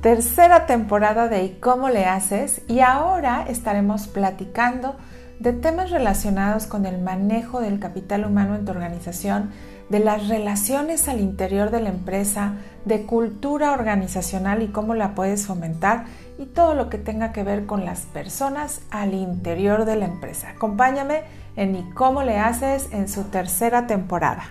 tercera temporada de ¿Y cómo le haces? Y ahora estaremos platicando de temas relacionados con el manejo del capital humano en tu organización, de las relaciones al interior de la empresa, de cultura organizacional y cómo la puedes fomentar y todo lo que tenga que ver con las personas al interior de la empresa. Acompáñame en ¿Y cómo le haces? en su tercera temporada.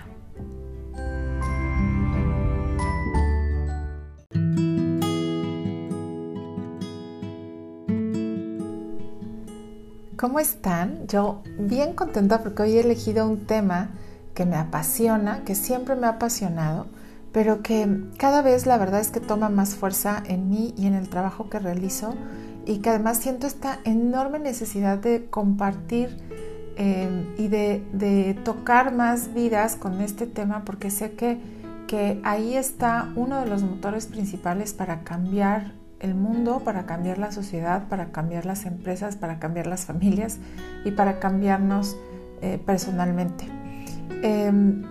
¿Cómo están? Yo bien contenta porque hoy he elegido un tema que me apasiona, que siempre me ha apasionado, pero que cada vez la verdad es que toma más fuerza en mí y en el trabajo que realizo y que además siento esta enorme necesidad de compartir eh, y de, tocar más vidas con este tema porque sé que, que ahí está uno de los motores principales para cambiar el mundo, para cambiar la sociedad, para cambiar las empresas, para cambiar las familias y para cambiarnos eh, personalmente. Em,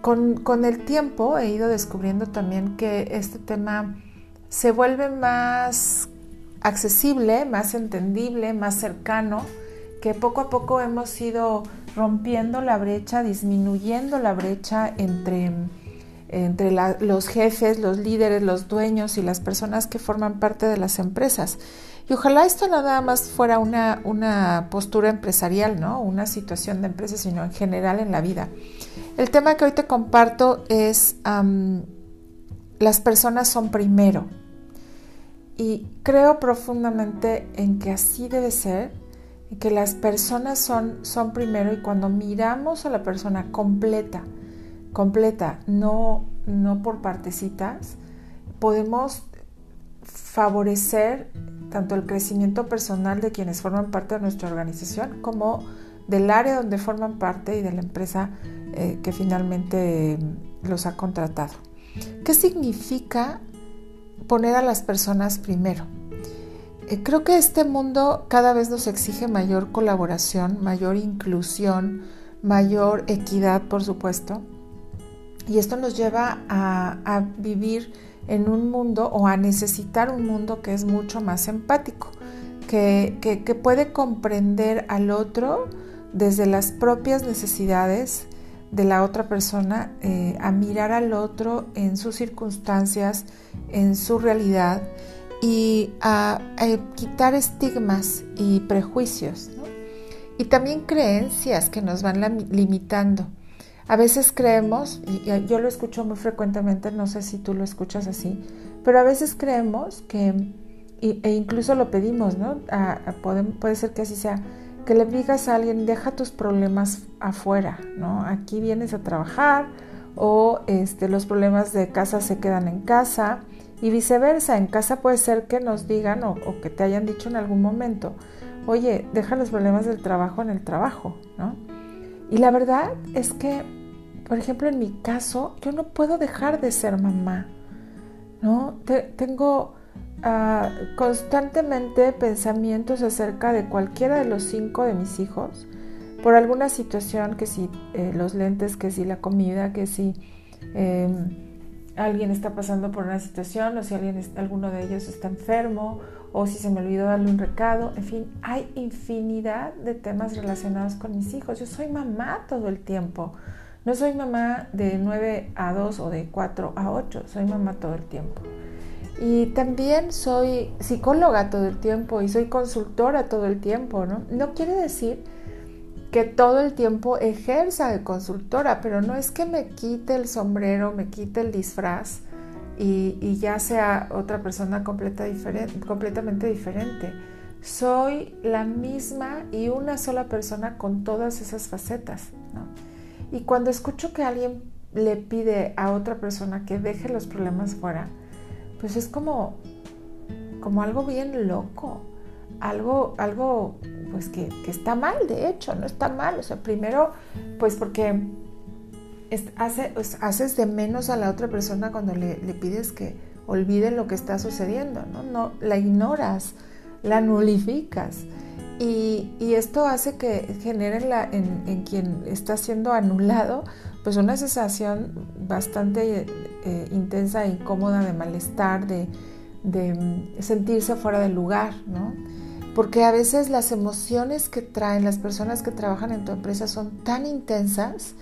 con, el tiempo he ido descubriendo también que este tema se vuelve más accesible, más entendible, más cercano, que poco a poco hemos ido rompiendo la brecha, disminuyendo la brecha entre entre los jefes, los líderes, los dueños y las personas que forman parte de las empresas. Y ojalá esto no nada más fuera una, una postura empresarial, ¿no? Una situación de empresa, sino en general en la vida. El tema que hoy te comparto es las personas son primero. Y creo profundamente en que así debe ser, en que las personas son, son primero y cuando miramos a la persona completa, completa, no, no por partecitas, podemos favorecer tanto el crecimiento personal de quienes forman parte de nuestra organización como del área donde forman parte y de la empresa eh, que finalmente los ha contratado. ¿Qué significa poner a las personas primero? Eh, creo que este mundo cada vez nos exige mayor colaboración, mayor inclusión, mayor equidad, por supuesto. Y esto nos lleva a, vivir en un mundo o a necesitar un mundo que es mucho más empático, que, puede comprender al otro desde las propias necesidades de la otra persona, eh, a mirar al otro en sus circunstancias, en su realidad y a, quitar estigmas y prejuicios y también creencias que nos van limitando. A veces creemos, y yo lo escucho muy frecuentemente, no sé si tú lo escuchas así, pero a veces creemos que, e incluso lo pedimos, ¿no? puede, ser que así sea, que le digas a alguien, deja tus problemas afuera, ¿no? Aquí vienes a trabajar o este, los problemas de casa se quedan en casa y viceversa. En casa puede ser que nos digan o, o que te hayan dicho en algún momento, oye, deja los problemas del trabajo en el trabajo, ¿no? Y la verdad es que, por ejemplo, en mi caso, yo no puedo dejar de ser mamá, ¿no? tengo ah, constantemente pensamientos acerca de cualquiera de los cinco de mis hijos, por alguna situación, que si eh, los lentes, que si la comida, que si em, alguien está pasando por una situación o si alguien, alguno de ellos está enfermo o si se me olvidó darle un recado, en fin, hay infinidad de temas relacionados con mis hijos. Yo soy mamá todo el tiempo. No soy mamá de 9 a 2 o de 4 a 8, soy mamá todo el tiempo. Y también soy psicóloga todo el tiempo y soy consultora todo el tiempo, ¿no? No quiere decir que todo el tiempo ejerza de consultora, pero no es que me quite el sombrero, me quite el disfraz y, ya sea otra persona completamente diferente. Soy la misma y una sola persona con todas esas facetas. Y cuando escucho que alguien le pide a otra persona que deje los problemas fuera, pues es como, como algo bien loco, algo, algo pues que, que está mal, de hecho, no está mal. O sea, primero, pues porque haces de menos a la otra persona cuando le, pides que olvide lo que está sucediendo, ¿no? no la ignoras, la nulificas. Y, esto hace que genere en, quien está siendo anulado pues una sensación bastante eh, intensa e incómoda de malestar, de, de sentirse fuera del lugar, ¿no? Porque a veces las emociones que traen las personas que trabajan en tu empresa son tan intensas,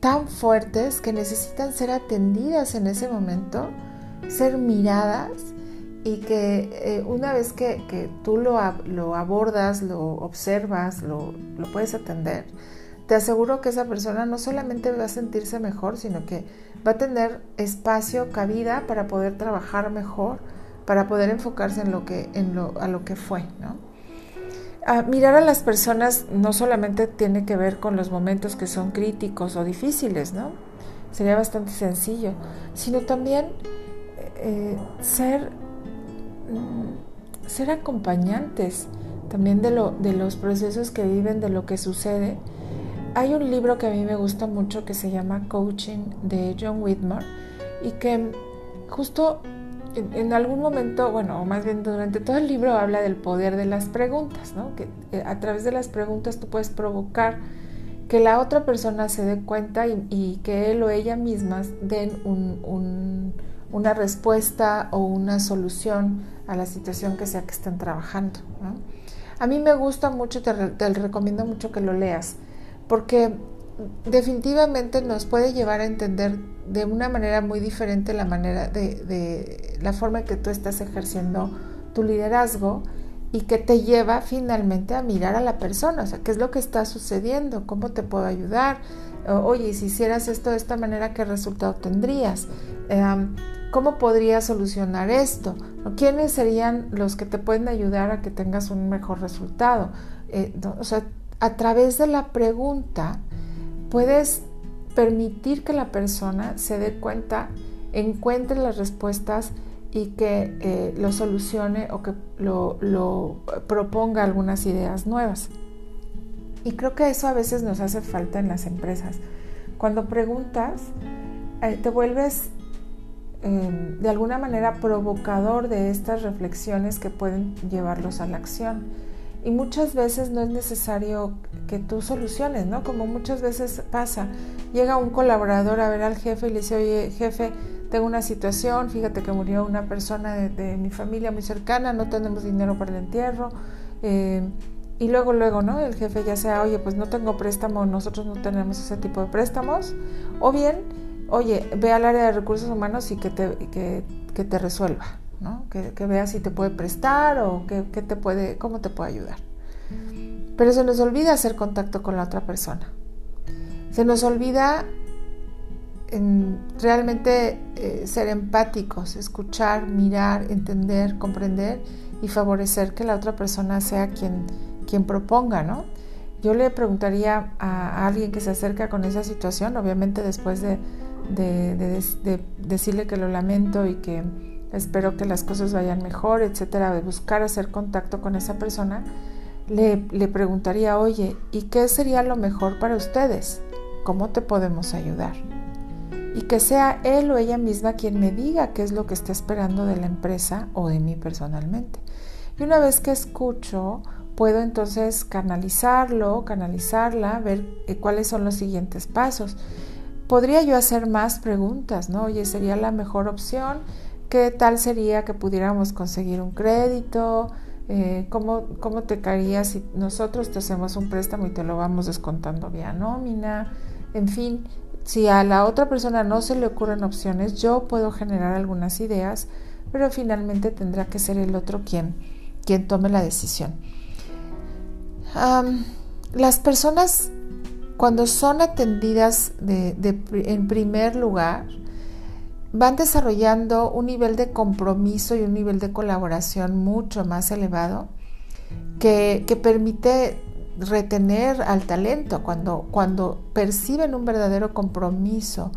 tan fuertes, que necesitan ser atendidas en ese momento, ser miradas y que eh, una vez que, tú lo, abordas, lo observas, lo, lo puedes atender, te aseguro que esa persona no solamente va a sentirse mejor, sino que va a tener espacio, cabida para poder trabajar mejor, para poder enfocarse en lo que, en lo, a lo que fue, ¿no? mirar a las personas no solamente tiene que ver con los momentos que son críticos o difíciles, ¿no? Sería bastante sencillo, sino también eh, ser, mm, ser acompañantes también de, lo, de los procesos que viven, de lo que sucede. Hay un libro que a mí me gusta mucho que se llama Coaching de John Whitmore y que justo en, algún momento, bueno, o más bien durante todo el libro habla del poder de las preguntas, ¿no? Que eh, a través de las preguntas tú puedes provocar que la otra persona se dé cuenta y, que él o ella mismas den una respuesta o una solución a la situación que sea que estén trabajando. A mí me gusta mucho, te, te recomiendo mucho que lo leas, porque definitivamente nos puede llevar a entender de una manera muy diferente la manera de, la forma en que tú estás ejerciendo tu liderazgo y que te lleva finalmente a mirar a la persona, o sea, qué es lo que está sucediendo, cómo te puedo ayudar, oye, si hicieras esto de esta manera, ¿qué resultado tendrías? Em, ¿Cómo podrías solucionar esto? ¿Quiénes serían los que te pueden ayudar a que tengas un mejor resultado? Eh, o sea, a través de la pregunta, puedes permitir que la persona se dé cuenta, encuentre las respuestas y que eh, lo solucione o que lo, proponga algunas ideas nuevas. Y creo que eso a veces nos hace falta en las empresas. Cuando preguntas, eh, te vuelves em, de alguna manera provocador de estas reflexiones que pueden llevarlos a la acción. Y muchas veces no es necesario que tú soluciones, ¿no? Como muchas veces pasa. Llega un colaborador a ver al jefe y le dice, oye, jefe, tengo una situación, fíjate que murió una persona de, mi familia muy cercana, no tenemos dinero para el entierro. Eh, y luego, luego, ¿no? El jefe ya sea, oye, pues no tengo préstamo, nosotros no tenemos ese tipo de préstamos. O bien, oye, ve al área de recursos humanos y que te, que, que te resuelva, que, vea si te puede prestar o que, te puede, cómo te puede ayudar. Pero se nos olvida hacer contacto con la otra persona. Se nos olvida realmente eh, ser empáticos, escuchar, mirar, entender, comprender y favorecer que la otra persona sea quien, quien proponga, ¿no? Yo le preguntaría a, alguien que se acerca con esa situación, obviamente después de decirle que lo lamento y que espero que las cosas vayan mejor, etcétera, de buscar hacer contacto con esa persona, le, preguntaría, oye, ¿y qué sería lo mejor para ustedes? ¿Cómo te podemos ayudar? Y que sea él o ella misma quien me diga qué es lo que está esperando de la empresa o de mí personalmente. Y una vez que escucho, puedo entonces canalizarlo, canalizarla, ver eh, cuáles son los siguientes pasos. Podría yo hacer más preguntas, ¿no? Oye, sería la mejor opción ¿Qué tal sería que pudiéramos conseguir un crédito? Eh, ¿cómo, ¿Cómo te caería si nosotros te hacemos un préstamo y te lo vamos descontando vía nómina? En fin, si a la otra persona no se le ocurren opciones, yo puedo generar algunas ideas, pero finalmente tendrá que ser el otro quien, quien tome la decisión. las personas, cuando son atendidas en primer lugar, van desarrollando un nivel de compromiso y un nivel de colaboración mucho más elevado que, permite retener al talento cuando, cuando perciben un verdadero compromiso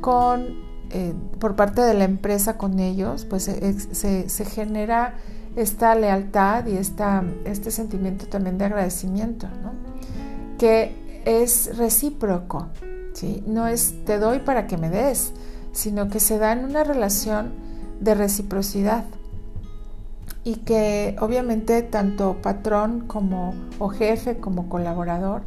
con, eh, por parte de la empresa con ellos, pues se, se, genera esta lealtad y esta, este sentimiento también de agradecimiento, que es recíproco, ¿sí? no es te doy para que me des, sino que se da en una relación de reciprocidad y que obviamente tanto patrón como o jefe como colaborador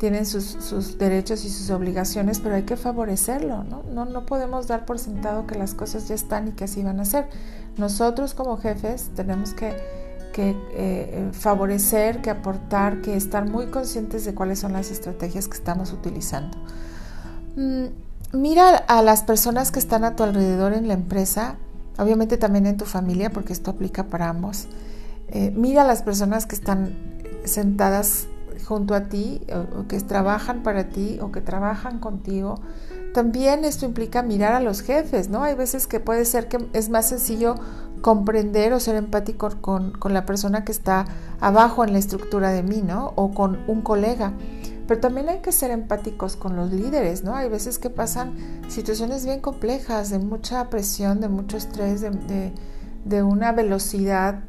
tienen sus, derechos y sus obligaciones, pero hay que favorecerlo, ¿no? ¿no? ¿no? podemos dar por sentado que las cosas ya están y que así van a ser. Nosotros como jefes tenemos que, eh, favorecer, que aportar, que estar muy conscientes de cuáles son las estrategias que estamos utilizando. Mm, mira a las personas que están a tu alrededor en la empresa, obviamente también en tu familia, porque esto aplica para ambos. Eh, mira a las personas que están sentadas junto a ti que trabajan para ti o que trabajan contigo. También esto implica mirar a los jefes, ¿no? Hay veces que puede ser que es más sencillo comprender o ser empático con, con la persona que está abajo en la estructura de mí, ¿no? O con un colega. Pero también hay que ser empáticos con los líderes, ¿no? Hay veces que pasan situaciones bien complejas, de mucha presión, de mucho estrés, de, de, una velocidad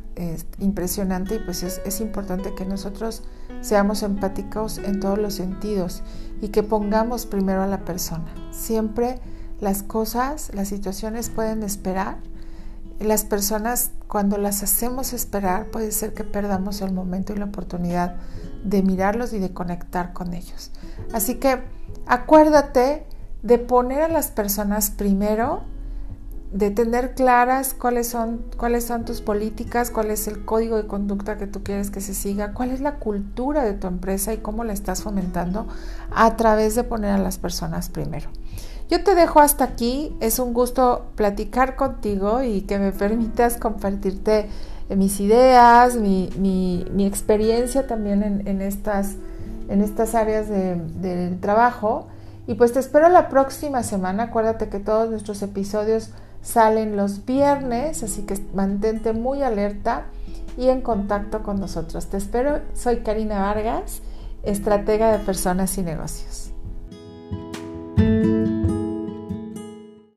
impresionante y pues es, es importante que nosotros seamos empáticos en todos los sentidos y que pongamos primero a la persona. Siempre las cosas, las situaciones pueden esperar. Las personas cuando las hacemos esperar puede ser que perdamos el momento y la oportunidad de mirarlos y de conectar con ellos. Así que acuérdate de poner a las personas primero de tener claras cuáles son, cuáles son tus políticas, cuál es el código de conducta que tú quieres que se siga, cuál es la cultura de tu empresa y cómo la estás fomentando a través de poner a las personas primero. Yo te dejo hasta aquí, es un gusto platicar contigo y que me permitas compartirte mis ideas, mi, experiencia también en, estas, en estas áreas del trabajo. Y pues te espero la próxima semana. Acuérdate que todos nuestros episodios salen los viernes, así que mantente muy alerta y en contacto con nosotros. Te espero, soy Karina Vargas, estratega de personas y negocios.